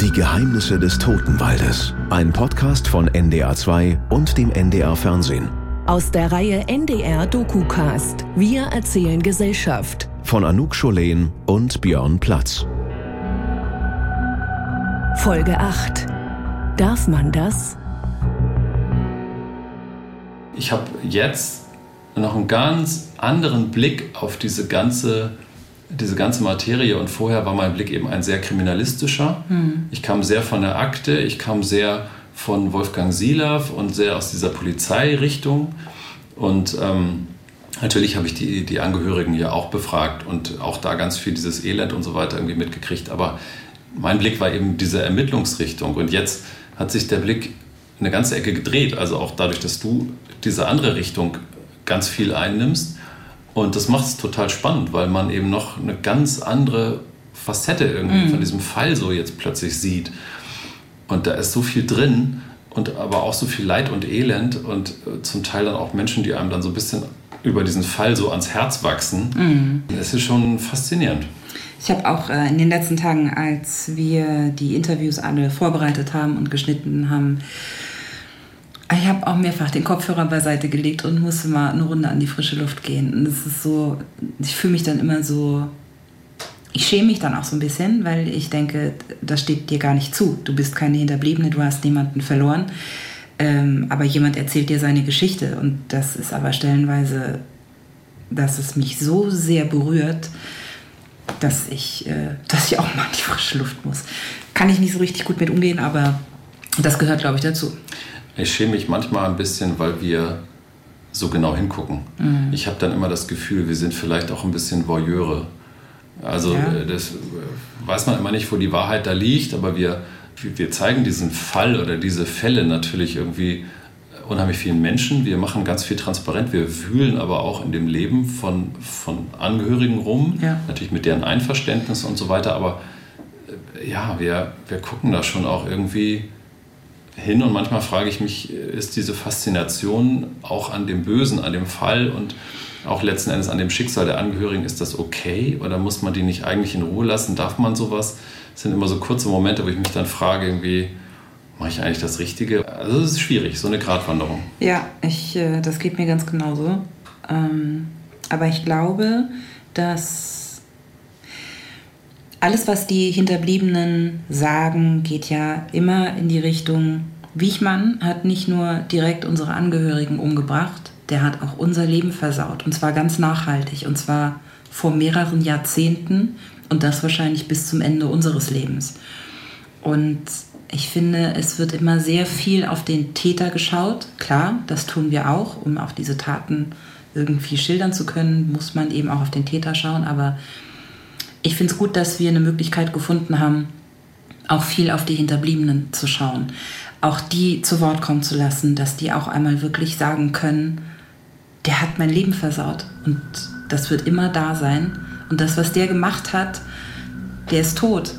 Die Geheimnisse des Totenwaldes. Ein Podcast von NDR2 und dem NDR Fernsehen. Aus der Reihe NDR DokuCast. Wir erzählen Gesellschaft. Von Anouk Scholen und Björn Platz. Folge 8. Darf man das? Ich habe jetzt noch einen ganz anderen Blick auf diese ganze diese ganze Materie und vorher war mein Blick eben ein sehr kriminalistischer. Mhm. Ich kam sehr von der Akte, ich kam sehr von Wolfgang Silav und sehr aus dieser Polizeirichtung. Und ähm, natürlich habe ich die, die Angehörigen ja auch befragt und auch da ganz viel dieses Elend und so weiter irgendwie mitgekriegt. Aber mein Blick war eben diese Ermittlungsrichtung. Und jetzt hat sich der Blick eine ganze Ecke gedreht. Also auch dadurch, dass du diese andere Richtung ganz viel einnimmst und das macht es total spannend, weil man eben noch eine ganz andere Facette irgendwie mm. von diesem Fall so jetzt plötzlich sieht. Und da ist so viel drin und aber auch so viel Leid und Elend und äh, zum Teil dann auch Menschen, die einem dann so ein bisschen über diesen Fall so ans Herz wachsen. Mm. Das ist schon faszinierend. Ich habe auch äh, in den letzten Tagen, als wir die Interviews alle vorbereitet haben und geschnitten haben, ich habe auch mehrfach den Kopfhörer beiseite gelegt und musste mal eine Runde an die frische Luft gehen. Und das ist so, ich fühle mich dann immer so, ich schäme mich dann auch so ein bisschen, weil ich denke, das steht dir gar nicht zu. Du bist keine Hinterbliebene, du hast niemanden verloren. Ähm, aber jemand erzählt dir seine Geschichte und das ist aber stellenweise, dass es mich so sehr berührt, dass ich, äh, dass ich auch mal an die frische Luft muss. Kann ich nicht so richtig gut mit umgehen, aber das gehört, glaube ich, dazu. Ich schäme mich manchmal ein bisschen, weil wir so genau hingucken. Mhm. Ich habe dann immer das Gefühl, wir sind vielleicht auch ein bisschen Voyeure. Also ja. Äh, das äh, weiß man immer nicht, wo die Wahrheit da liegt, aber wir, wir zeigen diesen Fall oder diese Fälle natürlich irgendwie unheimlich vielen Menschen. Wir machen ganz viel transparent. Wir wühlen aber auch in dem Leben von, von Angehörigen rum, ja. natürlich mit deren Einverständnis und so weiter. Aber äh, ja, wir, wir gucken da schon auch irgendwie hin und manchmal frage ich mich, ist diese Faszination auch an dem Bösen, an dem Fall und auch letzten Endes an dem Schicksal der Angehörigen, ist das okay oder muss man die nicht eigentlich in Ruhe lassen? Darf man sowas? Das sind immer so kurze Momente, wo ich mich dann frage, irgendwie, mache ich eigentlich das Richtige? Also es ist schwierig, so eine Gratwanderung. Ja, ich, äh, das geht mir ganz genauso. Ähm, aber ich glaube, dass alles, was die Hinterbliebenen sagen, geht ja immer in die Richtung, Wichmann hat nicht nur direkt unsere Angehörigen umgebracht, der hat auch unser Leben versaut. Und zwar ganz nachhaltig. Und zwar vor mehreren Jahrzehnten und das wahrscheinlich bis zum Ende unseres Lebens. Und ich finde, es wird immer sehr viel auf den Täter geschaut. Klar, das tun wir auch, um auch diese Taten irgendwie schildern zu können, muss man eben auch auf den Täter schauen. Aber ich finde es gut, dass wir eine Möglichkeit gefunden haben, auch viel auf die Hinterbliebenen zu schauen. Auch die zu Wort kommen zu lassen, dass die auch einmal wirklich sagen können, der hat mein Leben versaut und das wird immer da sein. Und das, was der gemacht hat, der ist tot.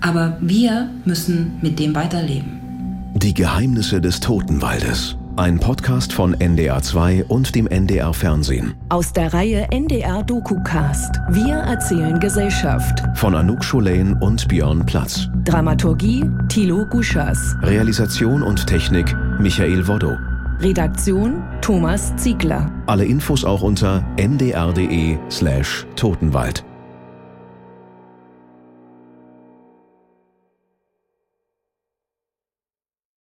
Aber wir müssen mit dem weiterleben. Die Geheimnisse des Totenwaldes. Ein Podcast von NDR2 und dem NDR Fernsehen. Aus der Reihe NDR DokuCast. Wir erzählen Gesellschaft. Von Anouk Scholen und Björn Platz. Dramaturgie Thilo Guschas. Realisation und Technik Michael Woddo. Redaktion Thomas Ziegler. Alle Infos auch unter ndr.de slash Totenwald.